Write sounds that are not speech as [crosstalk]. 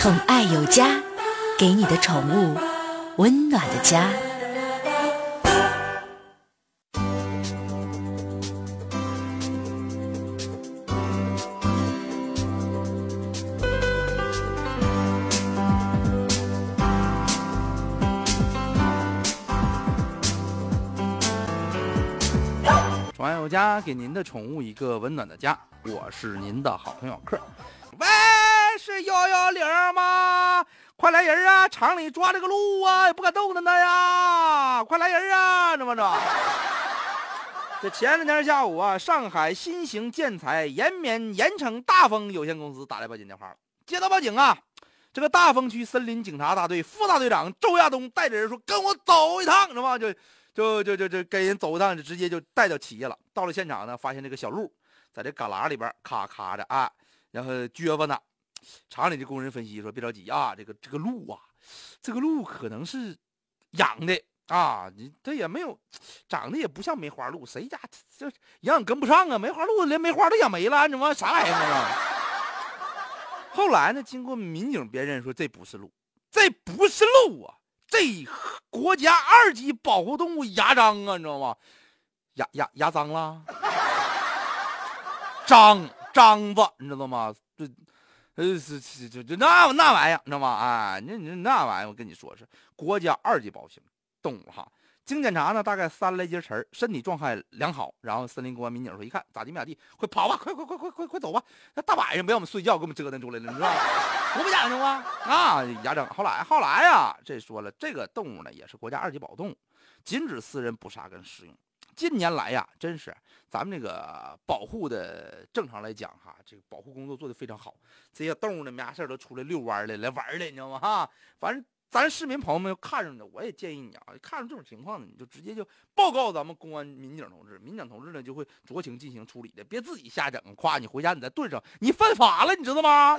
宠爱有家，给你的宠物温暖的家。宠爱有家，给您的宠物一个温暖的家。我是您的好朋友克。喂，是幺幺零吗？快来人啊！厂里抓这个鹿啊，也不敢动弹它呀！快来人啊！这么着。这前两天下午啊，上海新型建材延绵盐城大丰有限公司打来报警电话了。接到报警啊，这个大丰区森林警察大队副大队长周亚东带着人说：“跟我走一趟，知道吗？”就就就就就跟人走一趟，就直接就带到企业了。到了现场呢，发现这个小鹿在这旮旯里边咔咔的啊，然后撅巴呢。厂里的工人分析说：“别着急啊，这个这个鹿啊，这个鹿可能是养的啊，你它也没有长得也不像梅花鹿，谁家这营养跟不上啊？梅花鹿连梅花都养没了，你妈啥玩意儿啊？” [laughs] 后来呢，经过民警辨认说，这不是鹿，这不是鹿啊，这国家二级保护动物牙章啊，你知道吗？牙牙牙脏了，章章子，你知道吗？这。呃，是是就就那那玩意儿，你知道吗？哎，那那那玩意儿，我跟你说是国家二级保险动物哈。经检查呢，大概三来节儿，身体状态良好。然后森林公安民警说，一看咋地没咋地，快跑吧，快快快快快快走吧！那大晚上不让我们睡觉，给我们折腾出来了，你知道吧？多不讲究啊！啊，牙整。后来后来呀，这说了，这个动物呢也是国家二级保护动物，禁止私人捕杀跟食用。近年来呀，真是咱们这个保护的，正常来讲哈，这个保护工作做的非常好。这些动物呢，没啥事都出来遛弯来，来玩来，你知道吗？哈，反正咱市民朋友们要看着呢，我也建议你啊，看着这种情况呢，你就直接就报告咱们公安民警同志，民警同志呢就会酌情进行处理的，别自己瞎整。夸你回家你再炖上，你犯法了，你知道吗？